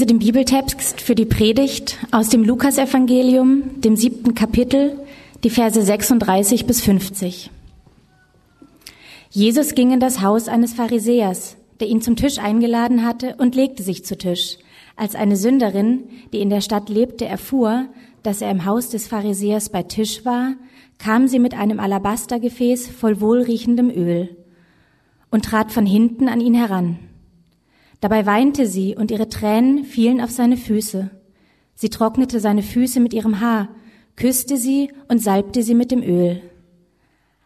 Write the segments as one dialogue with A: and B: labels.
A: lese den Bibeltext für die Predigt aus dem Lukasevangelium, dem siebten Kapitel, die Verse 36 bis 50. Jesus ging in das Haus eines Pharisäers, der ihn zum Tisch eingeladen hatte, und legte sich zu Tisch. Als eine Sünderin, die in der Stadt lebte, erfuhr, dass er im Haus des Pharisäers bei Tisch war, kam sie mit einem Alabastergefäß voll wohlriechendem Öl und trat von hinten an ihn heran. Dabei weinte sie und ihre Tränen fielen auf seine Füße. Sie trocknete seine Füße mit ihrem Haar, küsste sie und salbte sie mit dem Öl.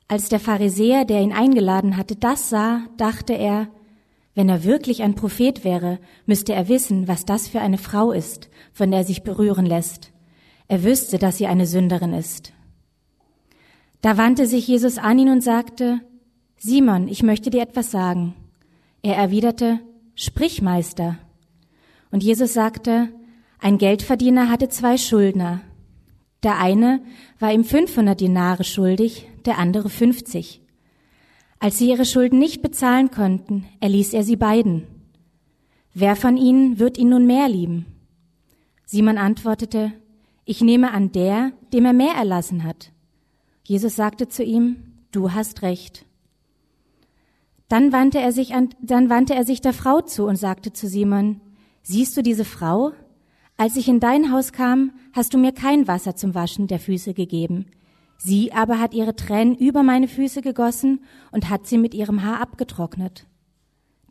A: Als der Pharisäer, der ihn eingeladen hatte, das sah, dachte er, wenn er wirklich ein Prophet wäre, müsste er wissen, was das für eine Frau ist, von der er sich berühren lässt. Er wüsste, dass sie eine Sünderin ist. Da wandte sich Jesus an ihn und sagte, Simon, ich möchte dir etwas sagen. Er erwiderte, Sprich, Meister. Und Jesus sagte, ein Geldverdiener hatte zwei Schuldner. Der eine war ihm 500 Dinare schuldig, der andere 50. Als sie ihre Schulden nicht bezahlen konnten, erließ er sie beiden. Wer von ihnen wird ihn nun mehr lieben? Simon antwortete, ich nehme an der, dem er mehr erlassen hat. Jesus sagte zu ihm, du hast recht. Dann wandte er sich an, dann wandte er sich der Frau zu und sagte zu Simon, siehst du diese Frau? Als ich in dein Haus kam, hast du mir kein Wasser zum Waschen der Füße gegeben. Sie aber hat ihre Tränen über meine Füße gegossen und hat sie mit ihrem Haar abgetrocknet.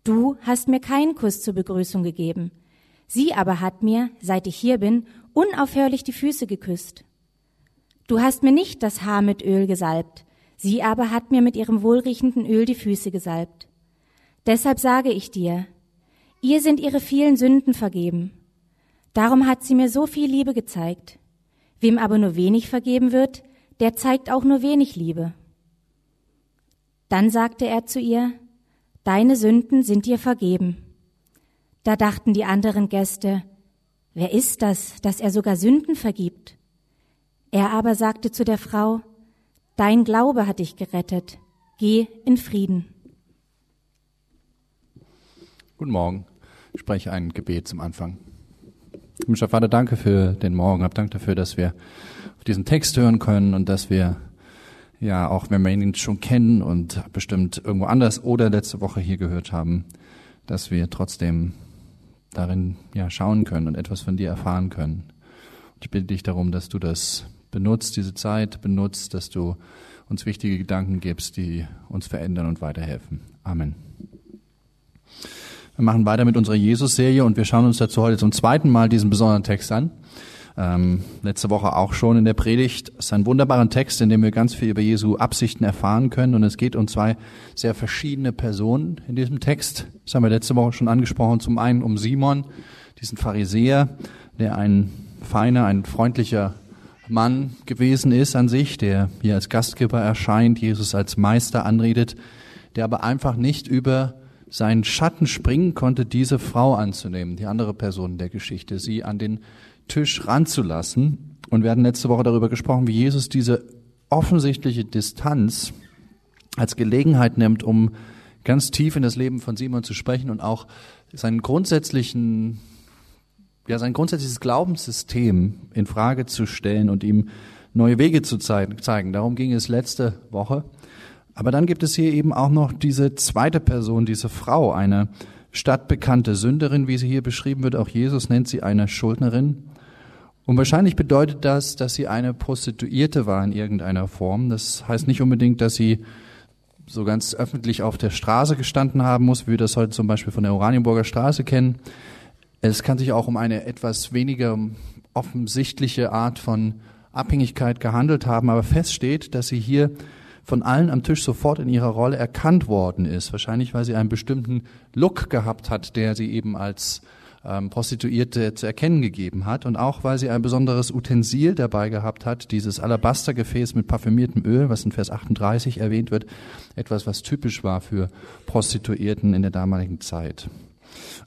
A: Du hast mir keinen Kuss zur Begrüßung gegeben. Sie aber hat mir, seit ich hier bin, unaufhörlich die Füße geküsst. Du hast mir nicht das Haar mit Öl gesalbt, sie aber hat mir mit ihrem wohlriechenden Öl die Füße gesalbt. Deshalb sage ich dir, ihr sind ihre vielen Sünden vergeben. Darum hat sie mir so viel Liebe gezeigt. Wem aber nur wenig vergeben wird, der zeigt auch nur wenig Liebe. Dann sagte er zu ihr, Deine Sünden sind dir vergeben. Da dachten die anderen Gäste, Wer ist das, dass er sogar Sünden vergibt? Er aber sagte zu der Frau, Dein Glaube hat dich gerettet. Geh in Frieden.
B: Guten Morgen. Ich spreche ein Gebet zum Anfang. Himmlischer Vater, danke für den Morgen. Hab Dank dafür, dass wir auf diesen Text hören können und dass wir, ja, auch wenn wir ihn schon kennen und bestimmt irgendwo anders oder letzte Woche hier gehört haben, dass wir trotzdem darin ja schauen können und etwas von dir erfahren können. Und ich bitte dich darum, dass du das benutzt, diese Zeit benutzt, dass du uns wichtige Gedanken gibst, die uns verändern und weiterhelfen. Amen. Wir machen weiter mit unserer Jesus-Serie und wir schauen uns dazu heute zum zweiten Mal diesen besonderen Text an. Ähm, letzte Woche auch schon in der Predigt. Es ist ein wunderbarer Text, in dem wir ganz viel über Jesu Absichten erfahren können. Und es geht um zwei sehr verschiedene Personen in diesem Text. Das haben wir letzte Woche schon angesprochen. Zum einen um Simon, diesen Pharisäer, der ein feiner, ein freundlicher Mann gewesen ist an sich, der hier als Gastgeber erscheint, Jesus als Meister anredet, der aber einfach nicht über seinen Schatten springen konnte, diese Frau anzunehmen, die andere Person der Geschichte, sie an den Tisch ranzulassen. Und wir hatten letzte Woche darüber gesprochen, wie Jesus diese offensichtliche Distanz als Gelegenheit nimmt, um ganz tief in das Leben von Simon zu sprechen und auch seinen grundsätzlichen ja, sein grundsätzliches Glaubenssystem in Frage zu stellen und ihm neue Wege zu zeigen. Darum ging es letzte Woche. Aber dann gibt es hier eben auch noch diese zweite Person, diese Frau, eine stadtbekannte Sünderin, wie sie hier beschrieben wird. Auch Jesus nennt sie eine Schuldnerin. Und wahrscheinlich bedeutet das, dass sie eine Prostituierte war in irgendeiner Form. Das heißt nicht unbedingt, dass sie so ganz öffentlich auf der Straße gestanden haben muss, wie wir das heute zum Beispiel von der Oranienburger Straße kennen. Es kann sich auch um eine etwas weniger offensichtliche Art von Abhängigkeit gehandelt haben, aber fest steht, dass sie hier von allen am Tisch sofort in ihrer Rolle erkannt worden ist. Wahrscheinlich, weil sie einen bestimmten Look gehabt hat, der sie eben als ähm, Prostituierte zu erkennen gegeben hat und auch, weil sie ein besonderes Utensil dabei gehabt hat, dieses Alabastergefäß mit parfümiertem Öl, was in Vers 38 erwähnt wird, etwas, was typisch war für Prostituierten in der damaligen Zeit.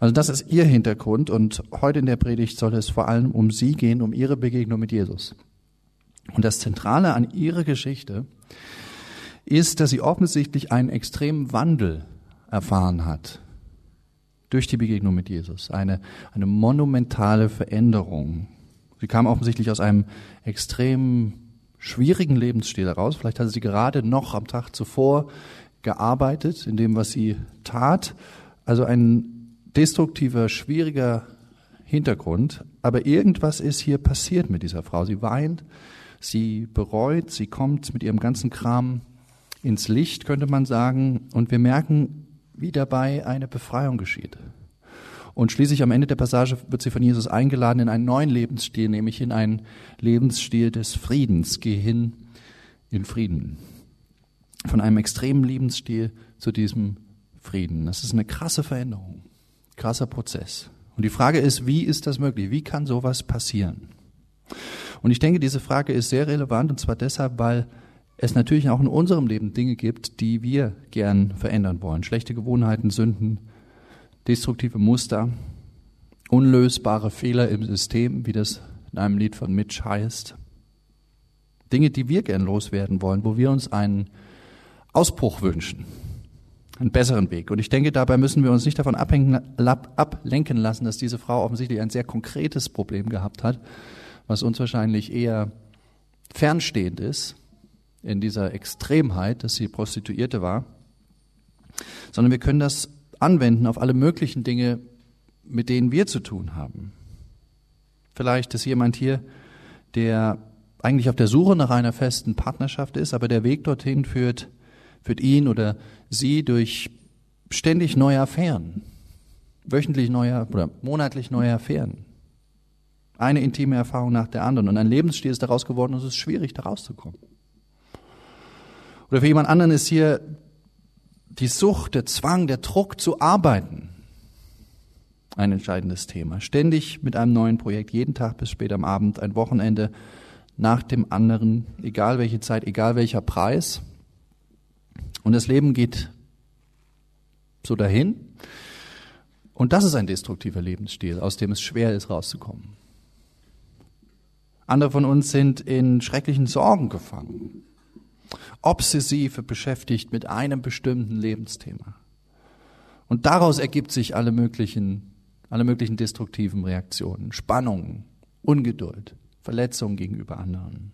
B: Also das ist ihr Hintergrund und heute in der Predigt soll es vor allem um sie gehen, um ihre Begegnung mit Jesus. Und das Zentrale an ihrer Geschichte ist, dass sie offensichtlich einen extremen Wandel erfahren hat. durch die Begegnung mit Jesus. Eine, eine monumentale Veränderung. Sie kam offensichtlich aus einem extrem schwierigen Lebensstil heraus. Vielleicht hatte sie gerade noch am Tag zuvor gearbeitet in dem, was sie tat. Also ein destruktiver, schwieriger Hintergrund. Aber irgendwas ist hier passiert mit dieser Frau. Sie weint, sie bereut, sie kommt mit ihrem ganzen Kram ins Licht, könnte man sagen. Und wir merken, wie dabei eine Befreiung geschieht. Und schließlich am Ende der Passage wird sie von Jesus eingeladen in einen neuen Lebensstil, nämlich in einen Lebensstil des Friedens. Geh hin in Frieden. Von einem extremen Lebensstil zu diesem Frieden. Das ist eine krasse Veränderung, krasser Prozess. Und die Frage ist, wie ist das möglich? Wie kann sowas passieren? Und ich denke, diese Frage ist sehr relevant und zwar deshalb, weil es natürlich auch in unserem Leben Dinge gibt, die wir gern verändern wollen. Schlechte Gewohnheiten, Sünden, destruktive Muster, unlösbare Fehler im System, wie das in einem Lied von Mitch heißt. Dinge, die wir gern loswerden wollen, wo wir uns einen Ausbruch wünschen, einen besseren Weg. Und ich denke, dabei müssen wir uns nicht davon ablenken lassen, dass diese Frau offensichtlich ein sehr konkretes Problem gehabt hat, was uns wahrscheinlich eher fernstehend ist in dieser Extremheit, dass sie Prostituierte war, sondern wir können das anwenden auf alle möglichen Dinge, mit denen wir zu tun haben. Vielleicht ist jemand hier, der eigentlich auf der Suche nach einer festen Partnerschaft ist, aber der Weg dorthin führt, führt ihn oder sie durch ständig neue Affären, wöchentlich neue oder monatlich neue Affären. Eine intime Erfahrung nach der anderen und ein Lebensstil ist daraus geworden und es ist schwierig, da rauszukommen. Oder für jemand anderen ist hier die Sucht, der Zwang, der Druck zu arbeiten ein entscheidendes Thema. Ständig mit einem neuen Projekt, jeden Tag bis spät am Abend, ein Wochenende nach dem anderen, egal welche Zeit, egal welcher Preis. Und das Leben geht so dahin. Und das ist ein destruktiver Lebensstil, aus dem es schwer ist, rauszukommen. Andere von uns sind in schrecklichen Sorgen gefangen obsessiv beschäftigt mit einem bestimmten Lebensthema. Und daraus ergibt sich alle möglichen, alle möglichen destruktiven Reaktionen, Spannungen, Ungeduld, Verletzungen gegenüber anderen.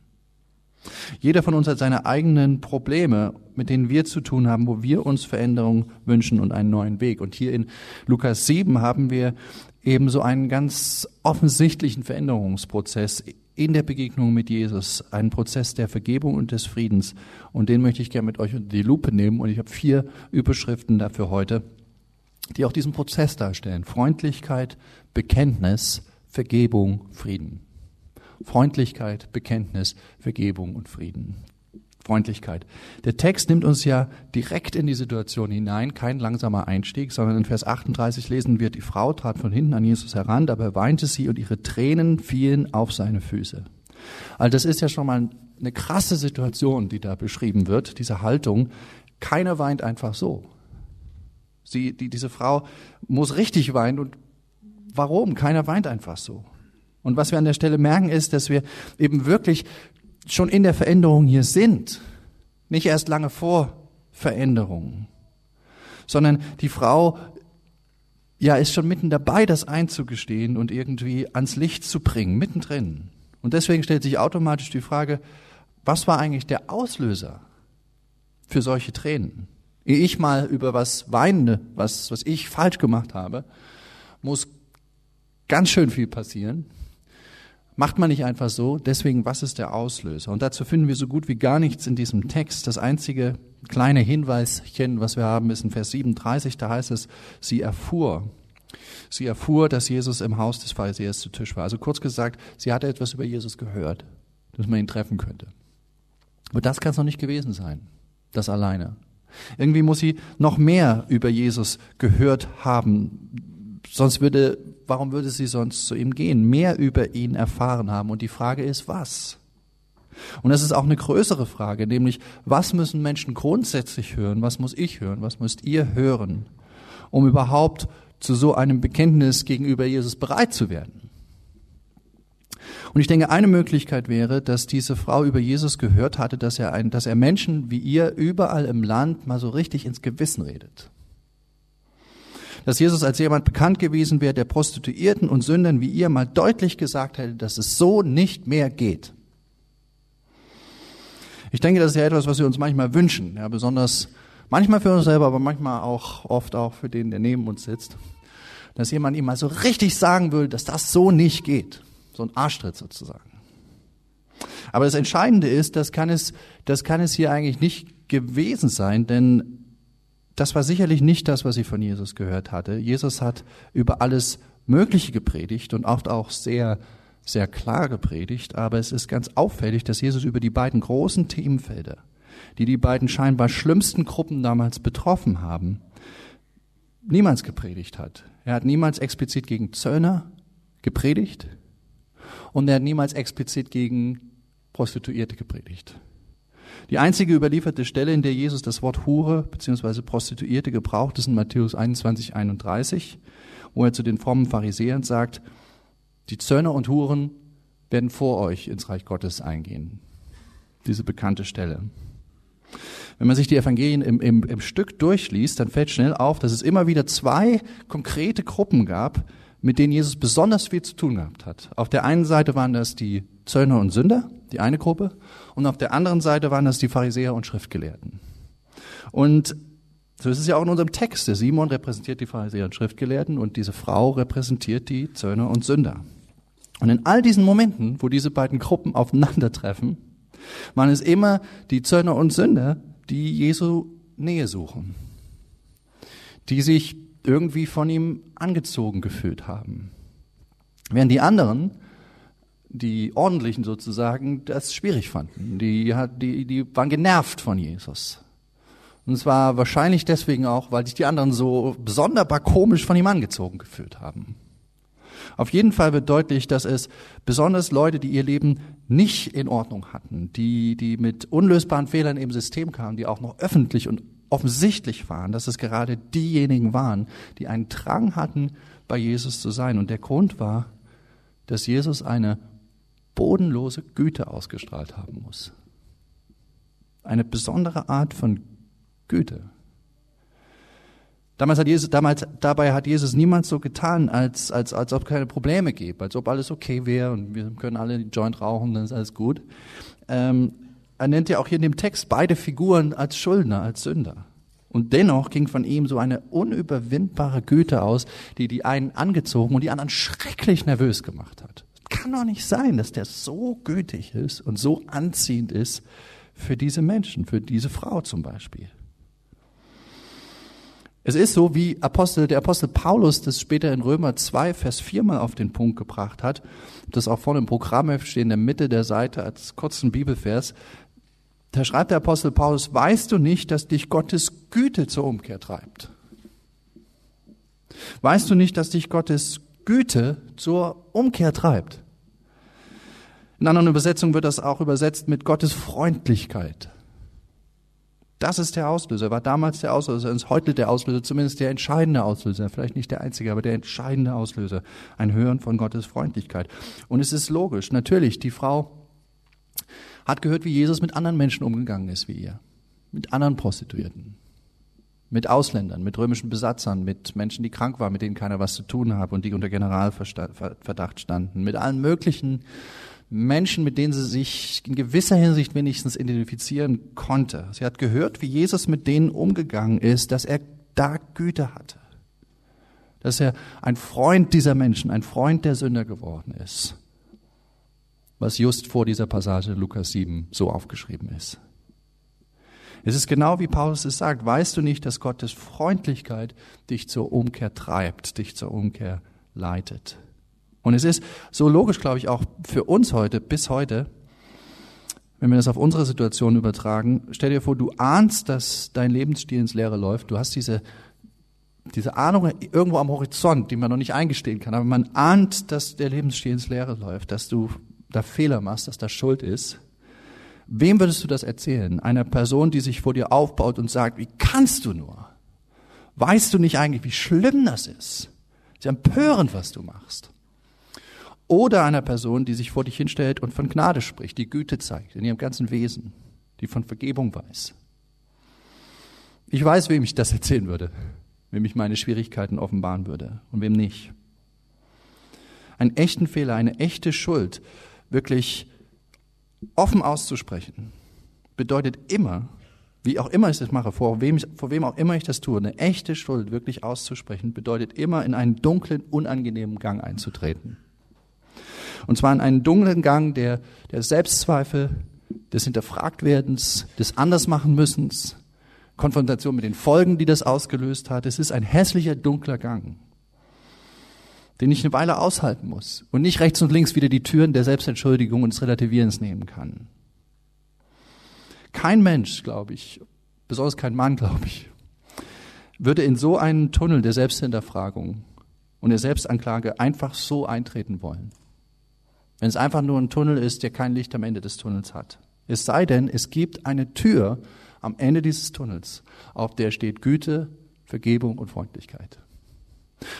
B: Jeder von uns hat seine eigenen Probleme, mit denen wir zu tun haben, wo wir uns Veränderung wünschen und einen neuen Weg. Und hier in Lukas 7 haben wir ebenso einen ganz offensichtlichen Veränderungsprozess in der Begegnung mit Jesus, einen Prozess der Vergebung und des Friedens. Und den möchte ich gerne mit euch unter die Lupe nehmen. Und ich habe vier Überschriften dafür heute, die auch diesen Prozess darstellen. Freundlichkeit, Bekenntnis, Vergebung, Frieden. Freundlichkeit, Bekenntnis, Vergebung und Frieden. Freundlichkeit. Der Text nimmt uns ja direkt in die Situation hinein, kein langsamer Einstieg, sondern in Vers 38 lesen wir, die Frau trat von hinten an Jesus heran, dabei weinte sie und ihre Tränen fielen auf seine Füße. Also das ist ja schon mal eine krasse Situation, die da beschrieben wird, diese Haltung. Keiner weint einfach so. Sie, die, diese Frau muss richtig weinen und warum? Keiner weint einfach so. Und was wir an der Stelle merken ist, dass wir eben wirklich schon in der Veränderung hier sind. Nicht erst lange vor Veränderung, sondern die Frau ja ist schon mitten dabei, das einzugestehen und irgendwie ans Licht zu bringen, mittendrin. Und deswegen stellt sich automatisch die Frage, was war eigentlich der Auslöser für solche Tränen? Ehe ich mal über was weine, was, was ich falsch gemacht habe, muss ganz schön viel passieren, Macht man nicht einfach so. Deswegen, was ist der Auslöser? Und dazu finden wir so gut wie gar nichts in diesem Text. Das einzige kleine Hinweischen, was wir haben, ist in Vers 37. Da heißt es, sie erfuhr. Sie erfuhr, dass Jesus im Haus des Pharisäers zu Tisch war. Also kurz gesagt, sie hatte etwas über Jesus gehört, dass man ihn treffen könnte. Aber das kann es noch nicht gewesen sein. Das alleine. Irgendwie muss sie noch mehr über Jesus gehört haben. Sonst würde warum würde sie sonst zu ihm gehen? Mehr über ihn erfahren haben. Und die Frage ist, was? Und das ist auch eine größere Frage, nämlich, was müssen Menschen grundsätzlich hören? Was muss ich hören? Was müsst ihr hören, um überhaupt zu so einem Bekenntnis gegenüber Jesus bereit zu werden? Und ich denke, eine Möglichkeit wäre, dass diese Frau über Jesus gehört hatte, dass er, ein, dass er Menschen wie ihr überall im Land mal so richtig ins Gewissen redet dass Jesus als jemand bekannt gewesen wäre, der Prostituierten und Sündern wie ihr mal deutlich gesagt hätte, dass es so nicht mehr geht. Ich denke, das ist ja etwas, was wir uns manchmal wünschen, ja, besonders manchmal für uns selber, aber manchmal auch oft auch für den, der neben uns sitzt, dass jemand ihm mal so richtig sagen will, dass das so nicht geht. So ein Arschtritt sozusagen. Aber das Entscheidende ist, das kann es, das kann es hier eigentlich nicht gewesen sein, denn das war sicherlich nicht das, was sie von Jesus gehört hatte. Jesus hat über alles Mögliche gepredigt und oft auch sehr sehr klar gepredigt, aber es ist ganz auffällig, dass Jesus über die beiden großen Themenfelder, die die beiden scheinbar schlimmsten Gruppen damals betroffen haben, niemals gepredigt hat. Er hat niemals explizit gegen Zöllner gepredigt und er hat niemals explizit gegen Prostituierte gepredigt. Die einzige überlieferte Stelle, in der Jesus das Wort Hure bzw. Prostituierte gebraucht, ist in Matthäus 21, 31, wo er zu den frommen Pharisäern sagt, die Zöllner und Huren werden vor euch ins Reich Gottes eingehen. Diese bekannte Stelle. Wenn man sich die Evangelien im, im, im Stück durchliest, dann fällt schnell auf, dass es immer wieder zwei konkrete Gruppen gab, mit denen Jesus besonders viel zu tun gehabt hat. Auf der einen Seite waren das die Zöllner und Sünder, die eine Gruppe, und auf der anderen Seite waren das die Pharisäer und Schriftgelehrten. Und so ist es ja auch in unserem Text. Der Simon repräsentiert die Pharisäer und Schriftgelehrten und diese Frau repräsentiert die Zöllner und Sünder. Und in all diesen Momenten, wo diese beiden Gruppen aufeinandertreffen, waren es immer die Zöllner und Sünder, die Jesu Nähe suchen, die sich irgendwie von ihm angezogen gefühlt haben. Während die anderen, die ordentlichen sozusagen, das schwierig fanden. Die, die, die waren genervt von Jesus. Und zwar wahrscheinlich deswegen auch, weil sich die anderen so sonderbar komisch von ihm angezogen gefühlt haben. Auf jeden Fall wird deutlich, dass es besonders Leute, die ihr Leben nicht in Ordnung hatten, die, die mit unlösbaren Fehlern im System kamen, die auch noch öffentlich und offensichtlich waren, dass es gerade diejenigen waren, die einen Drang hatten, bei Jesus zu sein. Und der Grund war, dass Jesus eine bodenlose Güte ausgestrahlt haben muss. Eine besondere Art von Güte. Damals hat Jesus, damals, dabei hat Jesus niemals so getan, als, als, als ob keine Probleme gäbe, als ob alles okay wäre und wir können alle die Joint rauchen, dann ist alles gut. Ähm, er nennt ja auch hier in dem Text beide Figuren als Schuldner, als Sünder. Und dennoch ging von ihm so eine unüberwindbare Güte aus, die die einen angezogen und die anderen schrecklich nervös gemacht hat. Kann doch nicht sein, dass der so gütig ist und so anziehend ist für diese Menschen, für diese Frau zum Beispiel. Es ist so, wie Apostel, der Apostel Paulus das später in Römer 2, Vers 4 mal auf den Punkt gebracht hat. Das auch vorne im Programmheft steht in der Mitte der Seite als kurzen Bibelvers. Da schreibt der Apostel Paulus, weißt du nicht, dass dich Gottes Güte zur Umkehr treibt? Weißt du nicht, dass dich Gottes Güte zur Umkehr treibt? In anderen Übersetzungen wird das auch übersetzt mit Gottes Freundlichkeit. Das ist der Auslöser, war damals der Auslöser, ist heute der Auslöser, zumindest der entscheidende Auslöser, vielleicht nicht der einzige, aber der entscheidende Auslöser, ein Hören von Gottes Freundlichkeit. Und es ist logisch, natürlich, die Frau hat gehört, wie Jesus mit anderen Menschen umgegangen ist wie ihr, mit anderen Prostituierten, mit Ausländern, mit römischen Besatzern, mit Menschen, die krank waren, mit denen keiner was zu tun hat und die unter Generalverdacht standen, mit allen möglichen Menschen, mit denen sie sich in gewisser Hinsicht wenigstens identifizieren konnte. Sie hat gehört, wie Jesus mit denen umgegangen ist, dass er da Güte hatte. Dass er ein Freund dieser Menschen, ein Freund der Sünder geworden ist. Was just vor dieser Passage Lukas 7 so aufgeschrieben ist. Es ist genau wie Paulus es sagt. Weißt du nicht, dass Gottes Freundlichkeit dich zur Umkehr treibt, dich zur Umkehr leitet? Und es ist so logisch, glaube ich, auch für uns heute, bis heute, wenn wir das auf unsere Situation übertragen, stell dir vor, du ahnst, dass dein Lebensstil ins Leere läuft. Du hast diese, diese Ahnung irgendwo am Horizont, die man noch nicht eingestehen kann. Aber man ahnt, dass der Lebensstil ins Leere läuft, dass du da Fehler machst, dass da Schuld ist. Wem würdest du das erzählen? Einer Person, die sich vor dir aufbaut und sagt, wie kannst du nur? Weißt du nicht eigentlich, wie schlimm das ist? Es ist empörend, was du machst oder einer Person, die sich vor dich hinstellt und von Gnade spricht, die Güte zeigt in ihrem ganzen Wesen, die von Vergebung weiß. Ich weiß, wem ich das erzählen würde. wem ich meine Schwierigkeiten offenbaren würde und wem nicht. Einen echten Fehler, eine echte Schuld wirklich offen auszusprechen, bedeutet immer, wie auch immer ich das mache, vor wem, vor wem auch immer ich das tue, eine echte Schuld wirklich auszusprechen, bedeutet immer in einen dunklen, unangenehmen Gang einzutreten. Und zwar in einen dunklen Gang der, der Selbstzweifel, des Hinterfragtwerdens, des Andersmachenmüssens, Konfrontation mit den Folgen, die das ausgelöst hat. Es ist ein hässlicher, dunkler Gang, den ich eine Weile aushalten muss und nicht rechts und links wieder die Türen der Selbstentschuldigung und des Relativierens nehmen kann. Kein Mensch, glaube ich, besonders kein Mann, glaube ich, würde in so einen Tunnel der Selbsthinterfragung und der Selbstanklage einfach so eintreten wollen. Wenn es einfach nur ein Tunnel ist, der kein Licht am Ende des Tunnels hat. Es sei denn, es gibt eine Tür am Ende dieses Tunnels, auf der steht Güte, Vergebung und Freundlichkeit.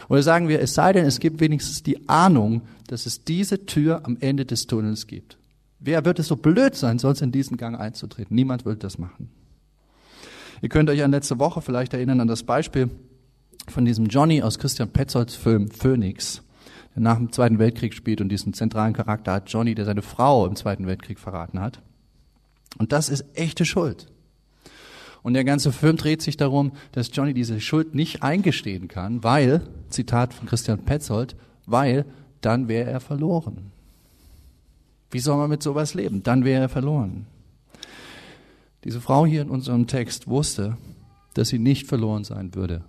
B: Oder sagen wir, es sei denn, es gibt wenigstens die Ahnung, dass es diese Tür am Ende des Tunnels gibt. Wer wird es so blöd sein, sonst in diesen Gang einzutreten? Niemand will das machen. Ihr könnt euch an letzte Woche vielleicht erinnern an das Beispiel von diesem Johnny aus Christian Petzolds Film Phoenix der nach dem Zweiten Weltkrieg spielt und diesen zentralen Charakter hat, Johnny, der seine Frau im Zweiten Weltkrieg verraten hat. Und das ist echte Schuld. Und der ganze Film dreht sich darum, dass Johnny diese Schuld nicht eingestehen kann, weil, Zitat von Christian Petzold, weil dann wäre er verloren. Wie soll man mit sowas leben? Dann wäre er verloren. Diese Frau hier in unserem Text wusste, dass sie nicht verloren sein würde.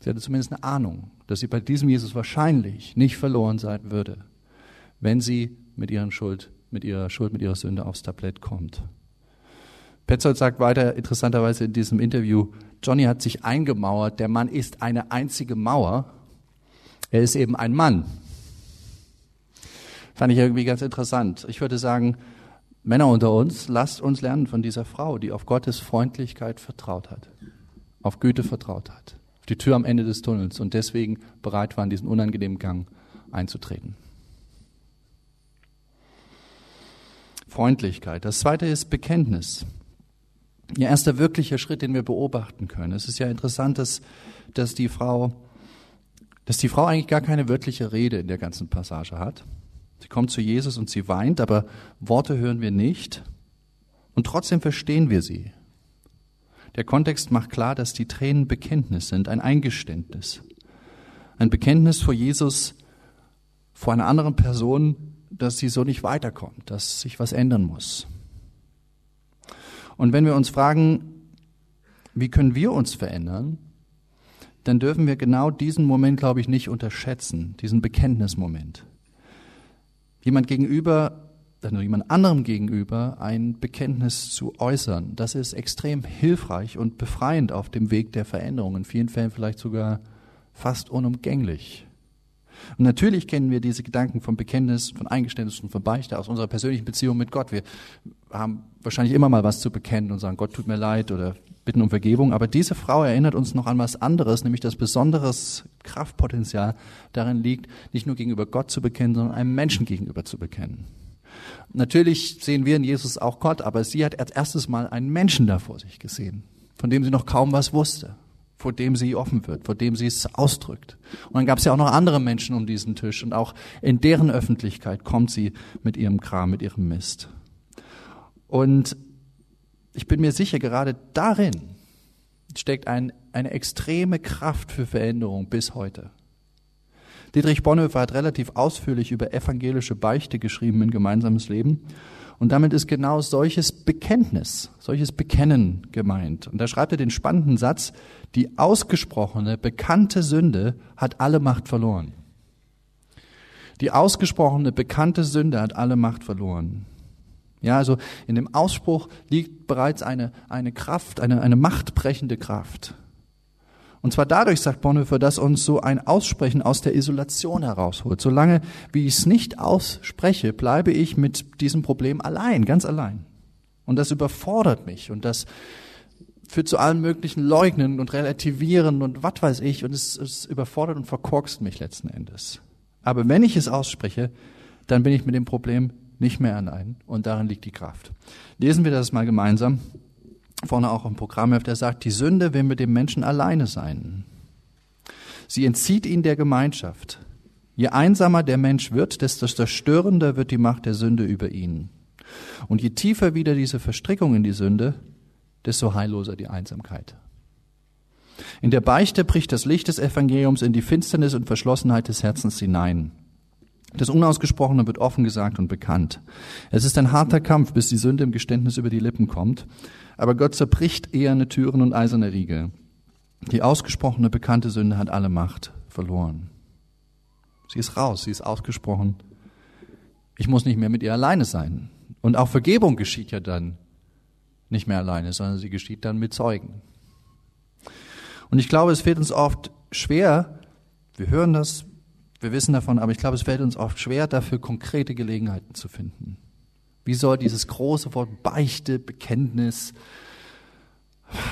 B: Sie hatte zumindest eine Ahnung, dass sie bei diesem Jesus wahrscheinlich nicht verloren sein würde, wenn sie mit ihrer Schuld, mit ihrer Schuld, mit ihrer Sünde aufs Tablett kommt. Petzold sagt weiter interessanterweise in diesem Interview, Johnny hat sich eingemauert, der Mann ist eine einzige Mauer, er ist eben ein Mann. Fand ich irgendwie ganz interessant. Ich würde sagen, Männer unter uns, lasst uns lernen von dieser Frau, die auf Gottes Freundlichkeit vertraut hat, auf Güte vertraut hat die Tür am Ende des Tunnels und deswegen bereit waren, diesen unangenehmen Gang einzutreten. Freundlichkeit. Das zweite ist Bekenntnis. Ihr erster wirklicher Schritt, den wir beobachten können. Es ist ja interessant, dass, dass die Frau, dass die Frau eigentlich gar keine wörtliche Rede in der ganzen Passage hat. Sie kommt zu Jesus und sie weint, aber Worte hören wir nicht. Und trotzdem verstehen wir sie. Der Kontext macht klar, dass die Tränen Bekenntnis sind, ein Eingeständnis. Ein Bekenntnis vor Jesus, vor einer anderen Person, dass sie so nicht weiterkommt, dass sich was ändern muss. Und wenn wir uns fragen, wie können wir uns verändern, dann dürfen wir genau diesen Moment, glaube ich, nicht unterschätzen, diesen Bekenntnismoment. Jemand gegenüber nur jemand anderem gegenüber ein Bekenntnis zu äußern. Das ist extrem hilfreich und befreiend auf dem Weg der Veränderung, in vielen Fällen vielleicht sogar fast unumgänglich. Und natürlich kennen wir diese Gedanken von Bekenntnis, von Eingeständnis und von Beichte aus unserer persönlichen Beziehung mit Gott. Wir haben wahrscheinlich immer mal was zu bekennen und sagen, Gott tut mir leid oder bitten um Vergebung. Aber diese Frau erinnert uns noch an was anderes, nämlich das besonderes Kraftpotenzial darin liegt, nicht nur gegenüber Gott zu bekennen, sondern einem Menschen gegenüber zu bekennen. Natürlich sehen wir in Jesus auch Gott, aber sie hat als erstes Mal einen Menschen da vor sich gesehen, von dem sie noch kaum was wusste, vor dem sie offen wird, vor dem sie es ausdrückt. Und dann gab es ja auch noch andere Menschen um diesen Tisch und auch in deren Öffentlichkeit kommt sie mit ihrem Kram, mit ihrem Mist. Und ich bin mir sicher, gerade darin steckt ein, eine extreme Kraft für Veränderung bis heute. Dietrich Bonhoeffer hat relativ ausführlich über evangelische Beichte geschrieben in Gemeinsames Leben. Und damit ist genau solches Bekenntnis, solches Bekennen gemeint. Und da schreibt er den spannenden Satz, die ausgesprochene, bekannte Sünde hat alle Macht verloren. Die ausgesprochene, bekannte Sünde hat alle Macht verloren. Ja, also in dem Ausspruch liegt bereits eine, eine Kraft, eine, eine machtbrechende Kraft. Und zwar dadurch, sagt Bonhoeffer, dass uns so ein Aussprechen aus der Isolation herausholt. Solange wie ich es nicht ausspreche, bleibe ich mit diesem Problem allein, ganz allein. Und das überfordert mich und das führt zu allen möglichen Leugnen und Relativieren und was weiß ich und es, es überfordert und verkorkst mich letzten Endes. Aber wenn ich es ausspreche, dann bin ich mit dem Problem nicht mehr allein und darin liegt die Kraft. Lesen wir das mal gemeinsam vorne auch im Programm, der sagt, die Sünde will mit dem Menschen alleine sein. Sie entzieht ihn der Gemeinschaft. Je einsamer der Mensch wird, desto zerstörender wird die Macht der Sünde über ihn. Und je tiefer wieder diese Verstrickung in die Sünde, desto heilloser die Einsamkeit. In der Beichte bricht das Licht des Evangeliums in die Finsternis und Verschlossenheit des Herzens hinein. Das Unausgesprochene wird offen gesagt und bekannt. Es ist ein harter Kampf, bis die Sünde im Geständnis über die Lippen kommt, aber Gott zerbricht eherne Türen und eiserne Riegel. Die ausgesprochene, bekannte Sünde hat alle Macht verloren. Sie ist raus, sie ist ausgesprochen. Ich muss nicht mehr mit ihr alleine sein. Und auch Vergebung geschieht ja dann nicht mehr alleine, sondern sie geschieht dann mit Zeugen. Und ich glaube, es fällt uns oft schwer, wir hören das, wir wissen davon, aber ich glaube, es fällt uns oft schwer, dafür konkrete Gelegenheiten zu finden. Wie soll dieses große Wort Beichte, Bekenntnis,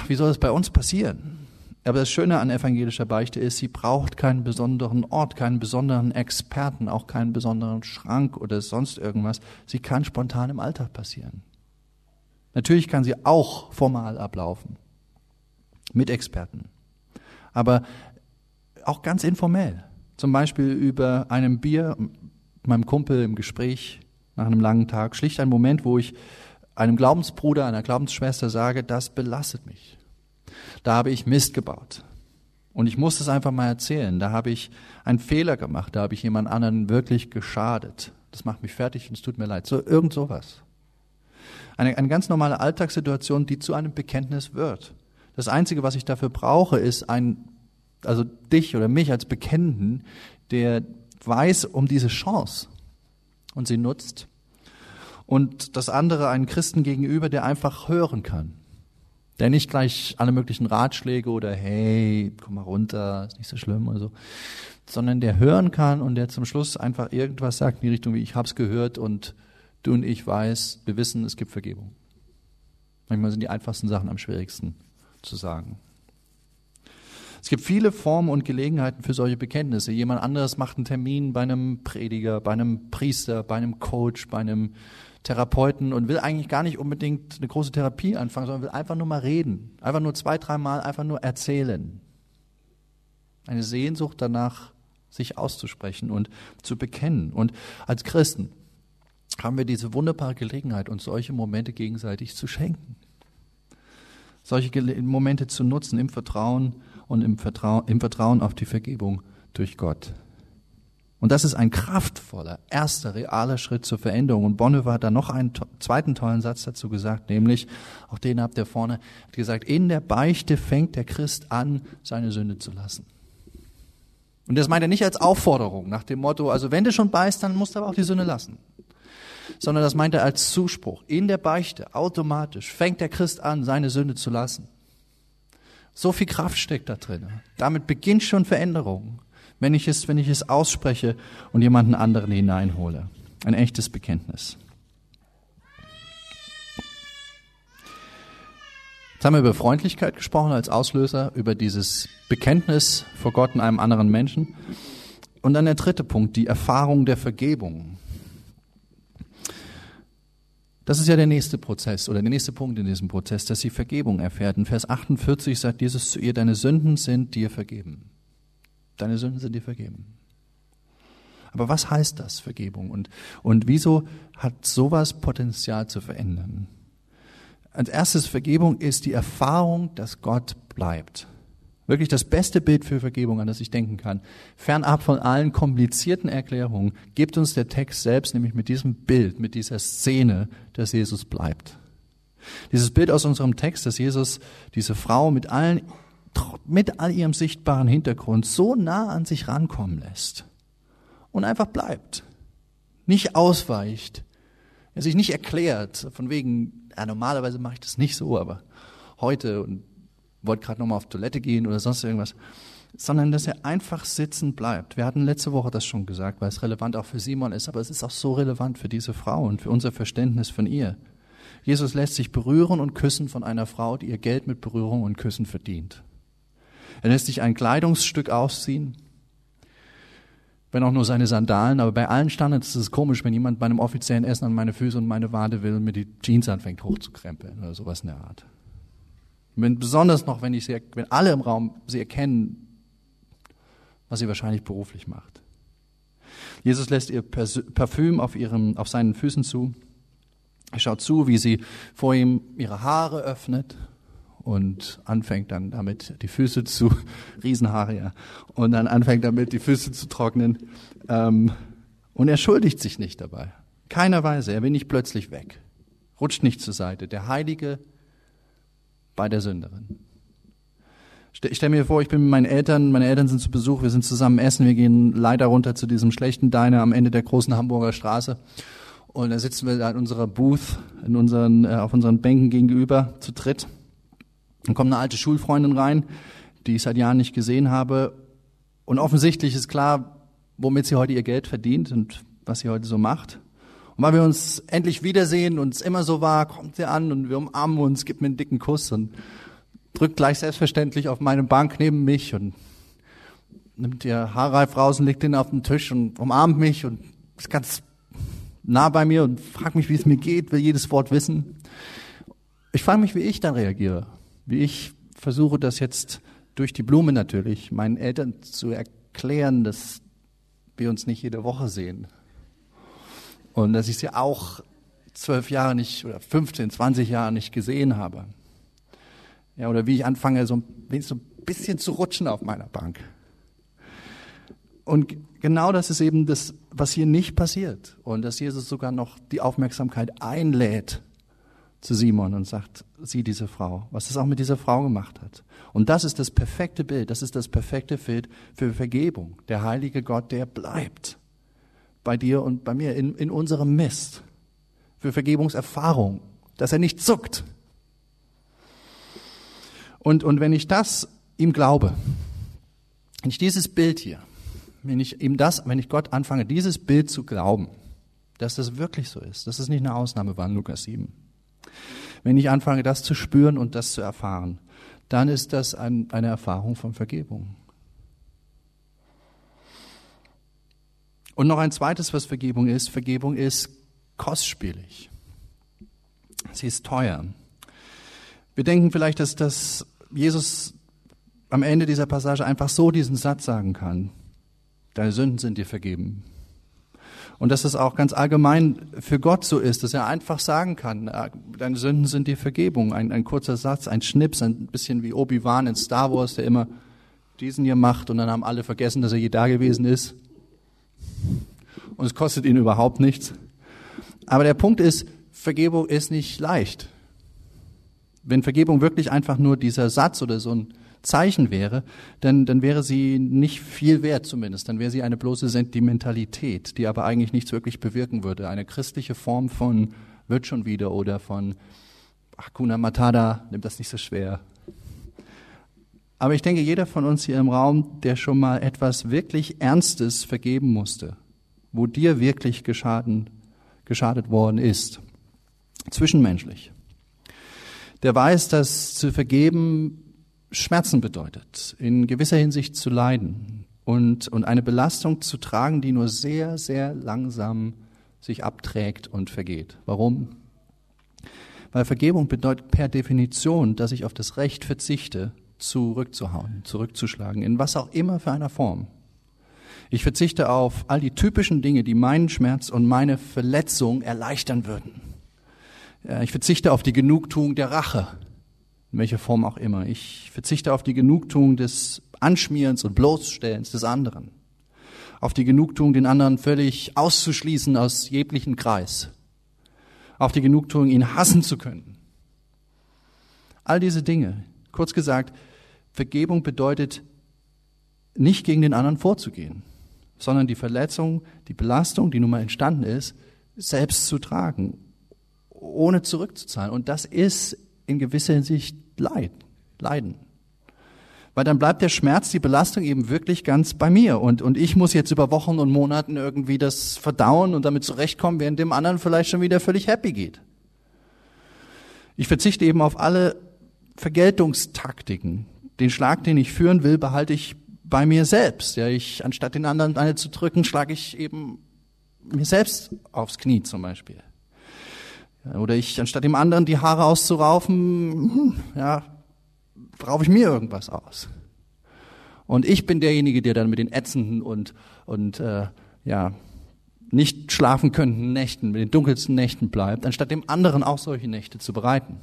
B: wie soll es bei uns passieren? Aber das Schöne an evangelischer Beichte ist, sie braucht keinen besonderen Ort, keinen besonderen Experten, auch keinen besonderen Schrank oder sonst irgendwas. Sie kann spontan im Alltag passieren. Natürlich kann sie auch formal ablaufen, mit Experten. Aber auch ganz informell. Zum Beispiel über einem Bier, meinem Kumpel im Gespräch nach einem langen Tag, schlicht ein Moment, wo ich einem Glaubensbruder, einer Glaubensschwester sage, das belastet mich. Da habe ich Mist gebaut. Und ich muss es einfach mal erzählen. Da habe ich einen Fehler gemacht. Da habe ich jemand anderen wirklich geschadet. Das macht mich fertig und es tut mir leid. So irgend sowas. Eine, eine ganz normale Alltagssituation, die zu einem Bekenntnis wird. Das Einzige, was ich dafür brauche, ist ein, also dich oder mich als Bekennenden, der weiß um diese Chance und sie nutzt. Und das andere, einen Christen gegenüber, der einfach hören kann. Der nicht gleich alle möglichen Ratschläge oder hey, komm mal runter, ist nicht so schlimm oder so, sondern der hören kann und der zum Schluss einfach irgendwas sagt in die Richtung wie ich hab's gehört und du und ich weiß, wir wissen, es gibt Vergebung. Manchmal sind die einfachsten Sachen am schwierigsten zu sagen. Es gibt viele Formen und Gelegenheiten für solche Bekenntnisse. Jemand anderes macht einen Termin bei einem Prediger, bei einem Priester, bei einem Coach, bei einem Therapeuten und will eigentlich gar nicht unbedingt eine große Therapie anfangen, sondern will einfach nur mal reden. Einfach nur zwei, dreimal, einfach nur erzählen. Eine Sehnsucht danach, sich auszusprechen und zu bekennen. Und als Christen haben wir diese wunderbare Gelegenheit, uns solche Momente gegenseitig zu schenken. Solche Momente zu nutzen im Vertrauen und im Vertrauen, im Vertrauen auf die Vergebung durch Gott. Und das ist ein kraftvoller, erster, realer Schritt zur Veränderung. Und Bonhoeffer hat da noch einen to zweiten tollen Satz dazu gesagt, nämlich, auch den habt ihr vorne, hat gesagt, in der Beichte fängt der Christ an, seine Sünde zu lassen. Und das meint er nicht als Aufforderung, nach dem Motto, also wenn du schon beißt, dann musst du aber auch die Sünde lassen. Sondern das meint er als Zuspruch. In der Beichte, automatisch, fängt der Christ an, seine Sünde zu lassen. So viel Kraft steckt da drin. Damit beginnt schon Veränderung wenn ich es, wenn ich es ausspreche und jemanden anderen hineinhole. Ein echtes Bekenntnis. Jetzt haben wir über Freundlichkeit gesprochen als Auslöser, über dieses Bekenntnis vor Gott und einem anderen Menschen. Und dann der dritte Punkt, die Erfahrung der Vergebung. Das ist ja der nächste Prozess oder der nächste Punkt in diesem Prozess, dass sie Vergebung erfährt. In Vers 48 sagt Jesus zu ihr, deine Sünden sind dir vergeben. Deine Sünden sind dir vergeben. Aber was heißt das, Vergebung? Und, und wieso hat sowas Potenzial zu verändern? Als erstes, Vergebung ist die Erfahrung, dass Gott bleibt. Wirklich das beste Bild für Vergebung, an das ich denken kann. Fernab von allen komplizierten Erklärungen gibt uns der Text selbst nämlich mit diesem Bild, mit dieser Szene, dass Jesus bleibt. Dieses Bild aus unserem Text, dass Jesus diese Frau mit allen mit all ihrem sichtbaren Hintergrund so nah an sich rankommen lässt und einfach bleibt, nicht ausweicht, er sich nicht erklärt, von wegen, ja, normalerweise mache ich das nicht so, aber heute und wollte gerade nochmal auf Toilette gehen oder sonst irgendwas, sondern dass er einfach sitzen bleibt. Wir hatten letzte Woche das schon gesagt, weil es relevant auch für Simon ist, aber es ist auch so relevant für diese Frau und für unser Verständnis von ihr. Jesus lässt sich berühren und küssen von einer Frau, die ihr Geld mit Berührung und Küssen verdient. Er lässt sich ein Kleidungsstück ausziehen, wenn auch nur seine Sandalen, aber bei allen Standards ist es komisch, wenn jemand bei einem offiziellen Essen an meine Füße und meine Wade will und mir die Jeans anfängt hochzukrempeln oder sowas in der Art. Wenn, besonders noch, wenn ich sie, wenn alle im Raum sie erkennen, was sie wahrscheinlich beruflich macht. Jesus lässt ihr Parfüm auf, ihrem, auf seinen Füßen zu. Er schaut zu, wie sie vor ihm ihre Haare öffnet und anfängt dann damit die Füße zu, Riesenhaare, ja, und dann anfängt damit die Füße zu trocknen. Ähm, und er schuldigt sich nicht dabei. Keiner Weise. Er will nicht plötzlich weg. Rutscht nicht zur Seite. Der Heilige bei der Sünderin. Ich stelle mir vor, ich bin mit meinen Eltern, meine Eltern sind zu Besuch, wir sind zusammen essen, wir gehen leider runter zu diesem schlechten Diner am Ende der großen Hamburger Straße. Und da sitzen wir da in unserer Booth, in unseren, äh, auf unseren Bänken gegenüber, zu dritt. Dann kommt eine alte Schulfreundin rein, die ich seit Jahren nicht gesehen habe. Und offensichtlich ist klar, womit sie heute ihr Geld verdient und was sie heute so macht. Und weil wir uns endlich wiedersehen und es immer so war, kommt sie an und wir umarmen uns, gibt mir einen dicken Kuss und drückt gleich selbstverständlich auf meine Bank neben mich und nimmt ihr Haarreif raus und legt den auf den Tisch und umarmt mich und ist ganz nah bei mir und fragt mich, wie es mir geht, will jedes Wort wissen. Ich frage mich, wie ich dann reagiere, wie ich versuche, das jetzt durch die Blume natürlich meinen Eltern zu erklären, dass wir uns nicht jede Woche sehen, und dass ich sie auch zwölf Jahre nicht oder 15, 20 Jahre nicht gesehen habe. Ja, oder wie ich anfange, so, so ein bisschen zu rutschen auf meiner Bank. Und genau das ist eben das, was hier nicht passiert. Und dass Jesus sogar noch die Aufmerksamkeit einlädt zu Simon und sagt, sieh diese Frau, was es auch mit dieser Frau gemacht hat. Und das ist das perfekte Bild, das ist das perfekte Bild für Vergebung. Der heilige Gott, der bleibt bei dir und bei mir in, in unserem Mist, für Vergebungserfahrung, dass er nicht zuckt. Und, und wenn ich das ihm glaube, wenn ich dieses Bild hier, wenn ich ihm das, wenn ich Gott anfange, dieses Bild zu glauben, dass das wirklich so ist, dass es nicht eine Ausnahme war in Lukas 7. Wenn ich anfange, das zu spüren und das zu erfahren, dann ist das ein, eine Erfahrung von Vergebung. Und noch ein zweites, was Vergebung ist. Vergebung ist kostspielig. Sie ist teuer. Wir denken vielleicht, dass, dass Jesus am Ende dieser Passage einfach so diesen Satz sagen kann. Deine Sünden sind dir vergeben. Und dass es auch ganz allgemein für Gott so ist, dass er einfach sagen kann, äh, deine Sünden sind dir Vergebung. Ein, ein kurzer Satz, ein Schnips, ein bisschen wie Obi-Wan in Star Wars, der immer diesen hier macht und dann haben alle vergessen, dass er je da gewesen ist und es kostet ihn überhaupt nichts. Aber der Punkt ist, Vergebung ist nicht leicht. Wenn Vergebung wirklich einfach nur dieser Satz oder so ein Zeichen wäre, dann, dann wäre sie nicht viel wert zumindest. Dann wäre sie eine bloße Sentimentalität, die aber eigentlich nichts wirklich bewirken würde. Eine christliche Form von wird schon wieder oder von Hakuna Matada, nimmt das nicht so schwer. Aber ich denke, jeder von uns hier im Raum, der schon mal etwas wirklich Ernstes vergeben musste, wo dir wirklich geschaden, geschadet worden ist, zwischenmenschlich. Der weiß, dass zu vergeben Schmerzen bedeutet, in gewisser Hinsicht zu leiden und, und eine Belastung zu tragen, die nur sehr, sehr langsam sich abträgt und vergeht. Warum? Weil Vergebung bedeutet per Definition, dass ich auf das Recht verzichte, zurückzuhauen, zurückzuschlagen, in was auch immer für einer Form. Ich verzichte auf all die typischen Dinge, die meinen Schmerz und meine Verletzung erleichtern würden. Ich verzichte auf die Genugtuung der Rache, in welcher Form auch immer. Ich verzichte auf die Genugtuung des Anschmierens und Bloßstellens des anderen. Auf die Genugtuung, den anderen völlig auszuschließen aus jeglichen Kreis. Auf die Genugtuung, ihn hassen zu können. All diese Dinge, kurz gesagt, Vergebung bedeutet nicht gegen den anderen vorzugehen sondern die Verletzung, die Belastung, die nun mal entstanden ist, selbst zu tragen, ohne zurückzuzahlen. Und das ist in gewisser Hinsicht Leid, Leiden. Weil dann bleibt der Schmerz, die Belastung eben wirklich ganz bei mir. Und, und ich muss jetzt über Wochen und Monaten irgendwie das verdauen und damit zurechtkommen, während dem anderen vielleicht schon wieder völlig happy geht. Ich verzichte eben auf alle Vergeltungstaktiken. Den Schlag, den ich führen will, behalte ich bei mir selbst. Ja, ich, anstatt den anderen eine zu drücken, schlage ich eben mir selbst aufs Knie zum Beispiel. Ja, oder ich, anstatt dem anderen die Haare auszuraufen, hm, ja, raufe ich mir irgendwas aus. Und ich bin derjenige, der dann mit den ätzenden und, und äh, ja, nicht schlafen könnten Nächten, mit den dunkelsten Nächten bleibt, anstatt dem anderen auch solche Nächte zu bereiten.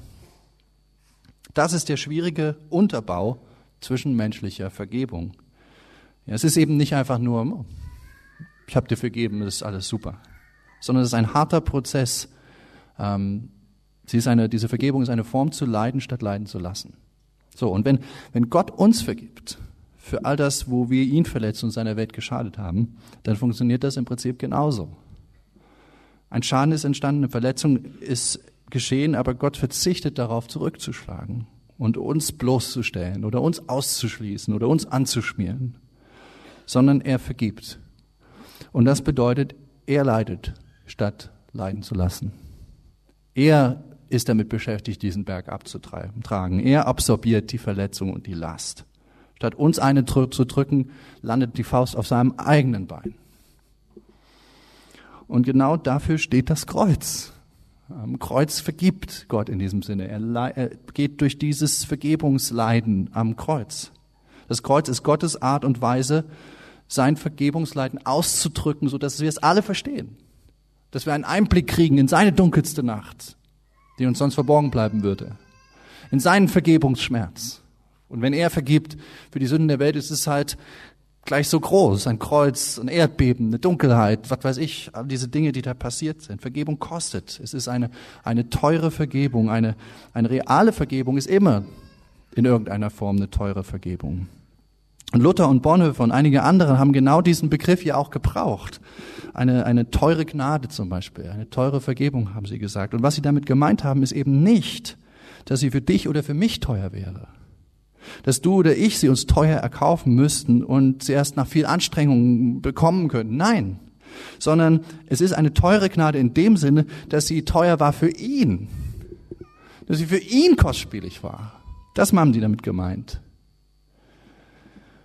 B: Das ist der schwierige Unterbau zwischenmenschlicher Vergebung. Ja, es ist eben nicht einfach nur, ich habe dir vergeben, das ist alles super, sondern es ist ein harter Prozess. Ähm, sie ist eine, diese Vergebung ist eine Form zu leiden, statt leiden zu lassen. So, und wenn, wenn Gott uns vergibt, für all das, wo wir ihn verletzt und seiner Welt geschadet haben, dann funktioniert das im Prinzip genauso. Ein Schaden ist entstanden, eine Verletzung ist geschehen, aber Gott verzichtet darauf, zurückzuschlagen und uns bloßzustellen oder uns auszuschließen oder uns anzuschmieren, sondern er vergibt. Und das bedeutet, er leidet, statt leiden zu lassen. Er ist damit beschäftigt, diesen Berg abzutragen. Er absorbiert die Verletzung und die Last. Statt uns eine zu drücken, landet die Faust auf seinem eigenen Bein. Und genau dafür steht das Kreuz. Am Kreuz vergibt Gott in diesem Sinne. Er, geht durch dieses Vergebungsleiden am Kreuz. Das Kreuz ist Gottes Art und Weise, sein Vergebungsleiden auszudrücken, so dass wir es alle verstehen. Dass wir einen Einblick kriegen in seine dunkelste Nacht, die uns sonst verborgen bleiben würde. In seinen Vergebungsschmerz. Und wenn er vergibt für die Sünden der Welt, ist es halt gleich so groß. Ein Kreuz, ein Erdbeben, eine Dunkelheit, was weiß ich, all diese Dinge, die da passiert sind. Vergebung kostet. Es ist eine, eine teure Vergebung. Eine, eine reale Vergebung ist immer in irgendeiner Form eine teure Vergebung. Und Luther und Bonhoeffer und einige andere haben genau diesen Begriff ja auch gebraucht. Eine, eine teure Gnade zum Beispiel, eine teure Vergebung haben sie gesagt. Und was sie damit gemeint haben, ist eben nicht, dass sie für dich oder für mich teuer wäre dass du oder ich sie uns teuer erkaufen müssten und sie erst nach viel Anstrengung bekommen könnten. Nein, sondern es ist eine teure Gnade in dem Sinne, dass sie teuer war für ihn, dass sie für ihn kostspielig war. Das haben die damit gemeint.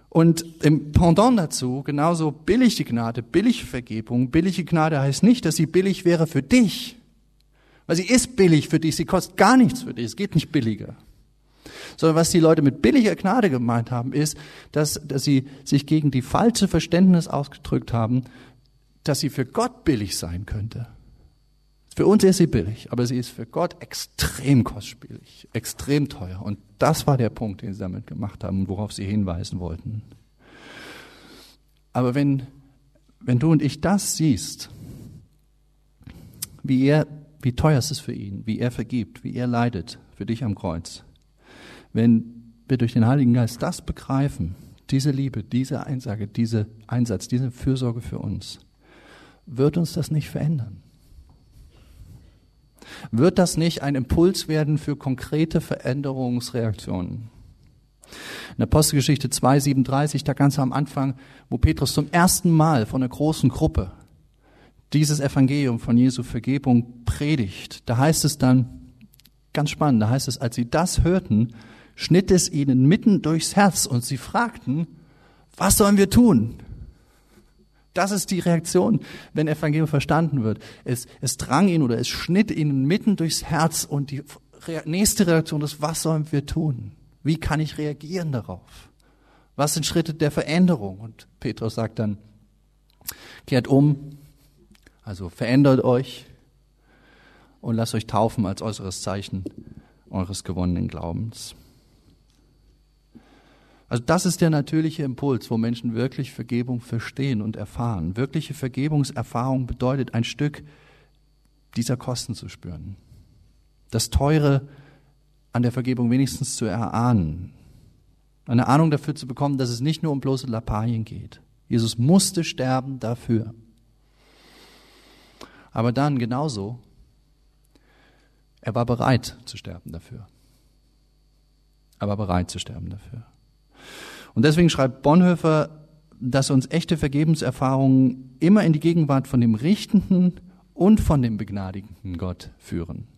B: Und im Pendant dazu, genauso billige Gnade, billige Vergebung. Billige Gnade heißt nicht, dass sie billig wäre für dich. Weil sie ist billig für dich, sie kostet gar nichts für dich, es geht nicht billiger sondern was die Leute mit billiger Gnade gemeint haben, ist, dass, dass sie sich gegen die falsche Verständnis ausgedrückt haben, dass sie für Gott billig sein könnte. Für uns ist sie billig, aber sie ist für Gott extrem kostspielig, extrem teuer. Und das war der Punkt, den sie damit gemacht haben worauf sie hinweisen wollten. Aber wenn, wenn du und ich das siehst, wie er, wie teuer es ist für ihn, wie er vergibt, wie er leidet für dich am Kreuz, wenn wir durch den Heiligen Geist das begreifen, diese Liebe, diese Einsage, diese Einsatz, diese Fürsorge für uns, wird uns das nicht verändern? Wird das nicht ein Impuls werden für konkrete Veränderungsreaktionen? In Apostelgeschichte 2,37, da ganz am Anfang, wo Petrus zum ersten Mal von einer großen Gruppe dieses Evangelium von Jesu Vergebung predigt, da heißt es dann, ganz spannend, da heißt es, als sie das hörten, schnitt es ihnen mitten durchs Herz und sie fragten, was sollen wir tun? Das ist die Reaktion, wenn Evangelium verstanden wird. Es, es drang ihnen oder es schnitt ihnen mitten durchs Herz und die nächste Reaktion ist, was sollen wir tun? Wie kann ich reagieren darauf? Was sind Schritte der Veränderung? Und Petrus sagt dann, kehrt um, also verändert euch und lasst euch taufen als äußeres Zeichen eures gewonnenen Glaubens. Also das ist der natürliche Impuls, wo Menschen wirklich Vergebung verstehen und erfahren. Wirkliche Vergebungserfahrung bedeutet, ein Stück dieser Kosten zu spüren. Das Teure an der Vergebung wenigstens zu erahnen. Eine Ahnung dafür zu bekommen, dass es nicht nur um bloße Lappalien geht. Jesus musste sterben dafür. Aber dann genauso, er war bereit zu sterben dafür. Er war bereit zu sterben dafür. Und deswegen schreibt Bonhoeffer, dass uns echte Vergebenserfahrungen immer in die Gegenwart von dem richtenden und von dem begnadigenden Gott führen.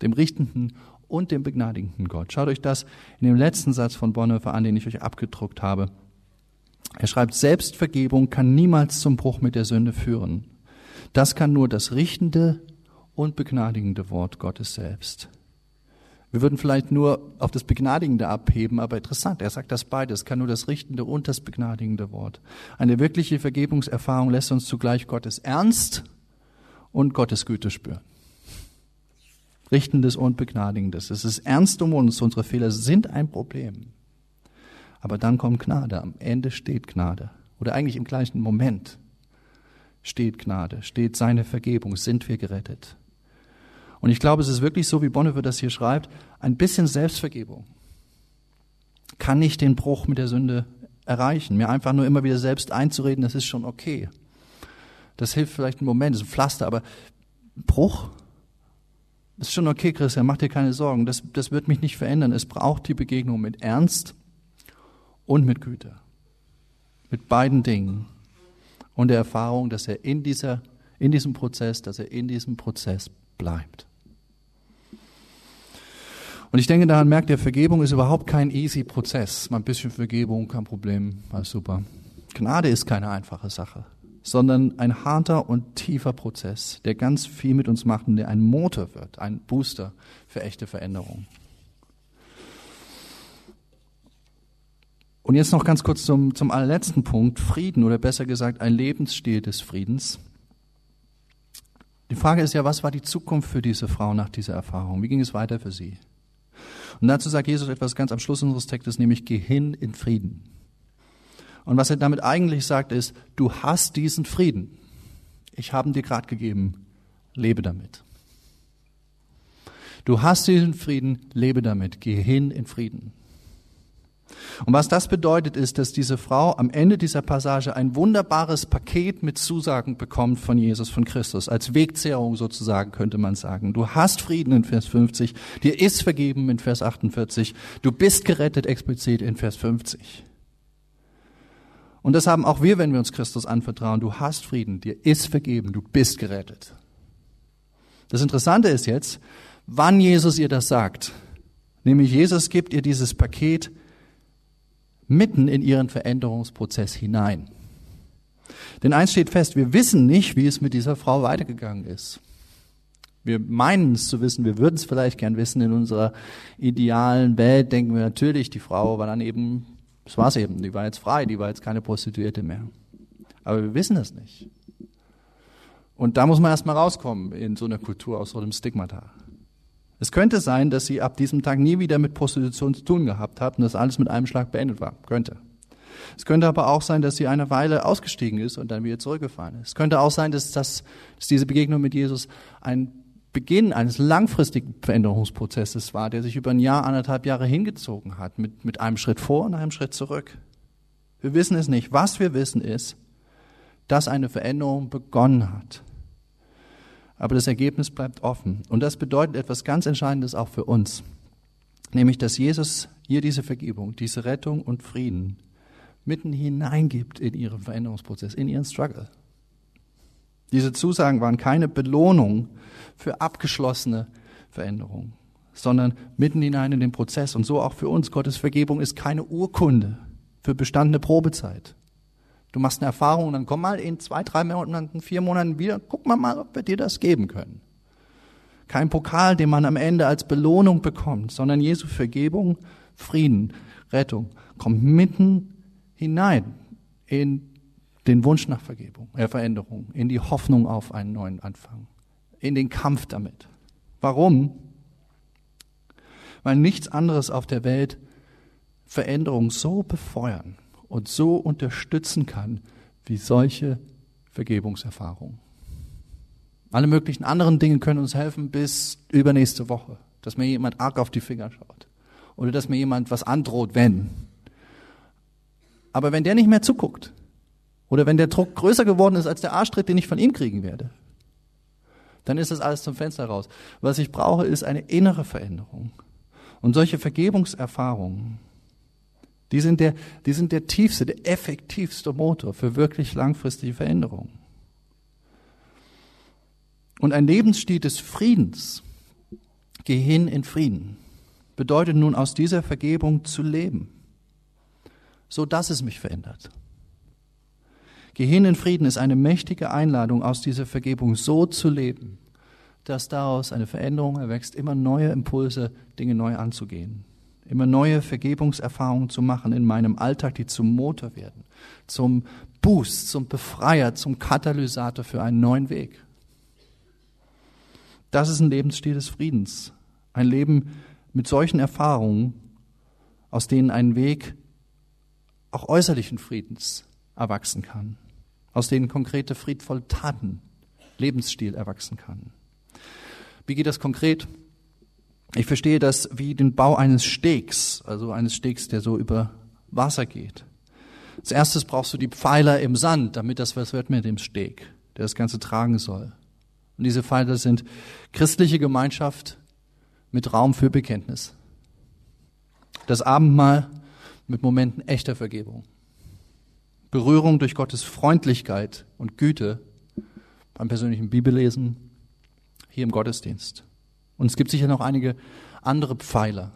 B: Dem richtenden und dem begnadigenden Gott. Schaut euch das in dem letzten Satz von Bonhoeffer an, den ich euch abgedruckt habe. Er schreibt, Selbstvergebung kann niemals zum Bruch mit der Sünde führen. Das kann nur das richtende und begnadigende Wort Gottes selbst. Wir würden vielleicht nur auf das Begnadigende abheben, aber interessant, er sagt das beides, kann nur das richtende und das begnadigende Wort. Eine wirkliche Vergebungserfahrung lässt uns zugleich Gottes Ernst und Gottes Güte spüren. Richtendes und Begnadigendes. Es ist ernst um uns, unsere Fehler sind ein Problem. Aber dann kommt Gnade, am Ende steht Gnade. Oder eigentlich im gleichen Moment steht Gnade, steht seine Vergebung, sind wir gerettet. Und ich glaube, es ist wirklich so, wie Bonhoeffer das hier schreibt, ein bisschen Selbstvergebung kann nicht den Bruch mit der Sünde erreichen. Mir einfach nur immer wieder selbst einzureden, das ist schon okay. Das hilft vielleicht einen Moment, das ist ein Pflaster, aber Bruch ist schon okay, Christian, mach dir keine Sorgen. Das, das wird mich nicht verändern. Es braucht die Begegnung mit Ernst und mit Güte. Mit beiden Dingen. Und der Erfahrung, dass er in, dieser, in diesem Prozess, dass er in diesem Prozess bleibt. Und ich denke, daran merkt ihr, Vergebung ist überhaupt kein easy Prozess. Mal ein bisschen Vergebung, kein Problem, alles super. Gnade ist keine einfache Sache, sondern ein harter und tiefer Prozess, der ganz viel mit uns macht und der ein Motor wird, ein Booster für echte Veränderung. Und jetzt noch ganz kurz zum, zum allerletzten Punkt, Frieden oder besser gesagt ein Lebensstil des Friedens. Die Frage ist ja, was war die Zukunft für diese Frau nach dieser Erfahrung? Wie ging es weiter für sie? Und dazu sagt Jesus etwas ganz am Schluss unseres Textes, nämlich geh hin in Frieden. Und was er damit eigentlich sagt, ist, du hast diesen Frieden. Ich habe ihn dir gerade gegeben. Lebe damit. Du hast diesen Frieden, lebe damit. Geh hin in Frieden. Und was das bedeutet, ist, dass diese Frau am Ende dieser Passage ein wunderbares Paket mit Zusagen bekommt von Jesus, von Christus, als Wegzehrung sozusagen, könnte man sagen. Du hast Frieden in Vers 50, dir ist vergeben in Vers 48, du bist gerettet explizit in Vers 50. Und das haben auch wir, wenn wir uns Christus anvertrauen. Du hast Frieden, dir ist vergeben, du bist gerettet. Das Interessante ist jetzt, wann Jesus ihr das sagt. Nämlich Jesus gibt ihr dieses Paket mitten in ihren Veränderungsprozess hinein. Denn eins steht fest, wir wissen nicht, wie es mit dieser Frau weitergegangen ist. Wir meinen es zu wissen, wir würden es vielleicht gern wissen. In unserer idealen Welt denken wir natürlich, die Frau war dann eben, das war's eben, die war jetzt frei, die war jetzt keine Prostituierte mehr. Aber wir wissen es nicht. Und da muss man erstmal rauskommen in so einer Kultur aus so einem Stigmata. Es könnte sein, dass sie ab diesem Tag nie wieder mit Prostitution zu tun gehabt hat und das alles mit einem Schlag beendet war. Könnte. Es könnte aber auch sein, dass sie eine Weile ausgestiegen ist und dann wieder zurückgefahren ist. Es könnte auch sein, dass, das, dass diese Begegnung mit Jesus ein Beginn eines langfristigen Veränderungsprozesses war, der sich über ein Jahr, anderthalb Jahre hingezogen hat, mit, mit einem Schritt vor und einem Schritt zurück. Wir wissen es nicht. Was wir wissen ist, dass eine Veränderung begonnen hat aber das Ergebnis bleibt offen. Und das bedeutet etwas ganz Entscheidendes auch für uns, nämlich dass Jesus ihr diese Vergebung, diese Rettung und Frieden mitten hineingibt in ihren Veränderungsprozess, in ihren Struggle. Diese Zusagen waren keine Belohnung für abgeschlossene Veränderungen, sondern mitten hinein in den Prozess. Und so auch für uns. Gottes Vergebung ist keine Urkunde für bestandene Probezeit. Du machst eine Erfahrung dann komm mal in zwei, drei Monaten, vier Monaten wieder, guck mal mal, ob wir dir das geben können. Kein Pokal, den man am Ende als Belohnung bekommt, sondern Jesu Vergebung, Frieden, Rettung kommt mitten hinein in den Wunsch nach Vergebung, äh Veränderung, in die Hoffnung auf einen neuen Anfang, in den Kampf damit. Warum? Weil nichts anderes auf der Welt Veränderung so befeuern und so unterstützen kann wie solche Vergebungserfahrungen. Alle möglichen anderen Dinge können uns helfen bis übernächste Woche, dass mir jemand arg auf die Finger schaut oder dass mir jemand was androht, wenn. Aber wenn der nicht mehr zuguckt oder wenn der Druck größer geworden ist als der Arschtritt, den ich von ihm kriegen werde, dann ist das alles zum Fenster raus. Was ich brauche, ist eine innere Veränderung. Und solche Vergebungserfahrungen, die sind der, die sind der tiefste, der effektivste Motor für wirklich langfristige Veränderungen. Und ein Lebensstil des Friedens, geh hin in Frieden, bedeutet nun aus dieser Vergebung zu leben, so dass es mich verändert. Geh hin in Frieden ist eine mächtige Einladung, aus dieser Vergebung so zu leben, dass daraus eine Veränderung erwächst, immer neue Impulse, Dinge neu anzugehen, immer neue Vergebungserfahrungen zu machen in meinem Alltag, die zum Motor werden, zum Boost, zum Befreier, zum Katalysator für einen neuen Weg. Das ist ein Lebensstil des Friedens. Ein Leben mit solchen Erfahrungen, aus denen ein Weg auch äußerlichen Friedens erwachsen kann, aus denen konkrete friedvolle Taten, Lebensstil erwachsen kann. Wie geht das konkret? Ich verstehe das wie den Bau eines Stegs, also eines Stegs, der so über Wasser geht. Als erstes brauchst du die Pfeiler im Sand, damit das was wird mit dem Steg, der das Ganze tragen soll. Und diese Pfeiler sind christliche Gemeinschaft mit Raum für Bekenntnis. Das Abendmahl mit Momenten echter Vergebung. Berührung durch Gottes Freundlichkeit und Güte beim persönlichen Bibellesen, hier im Gottesdienst. Und es gibt sicher noch einige andere Pfeiler.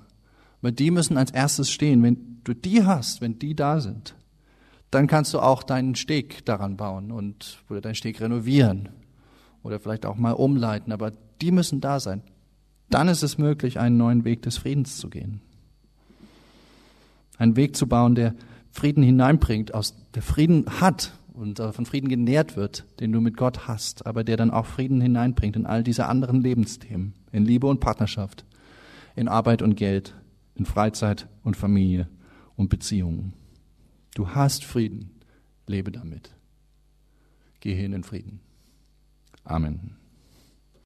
B: Aber die müssen als erstes stehen. Wenn du die hast, wenn die da sind, dann kannst du auch deinen Steg daran bauen und oder deinen Steg renovieren oder vielleicht auch mal umleiten. Aber die müssen da sein. Dann ist es möglich, einen neuen Weg des Friedens zu gehen. Einen Weg zu bauen, der Frieden hineinbringt, aus der Frieden hat und von Frieden genährt wird, den du mit Gott hast, aber der dann auch Frieden hineinbringt in all diese anderen Lebensthemen, in Liebe und Partnerschaft, in Arbeit und Geld, in Freizeit und Familie und Beziehungen. Du hast Frieden, lebe damit. Geh hin in Frieden. Amen.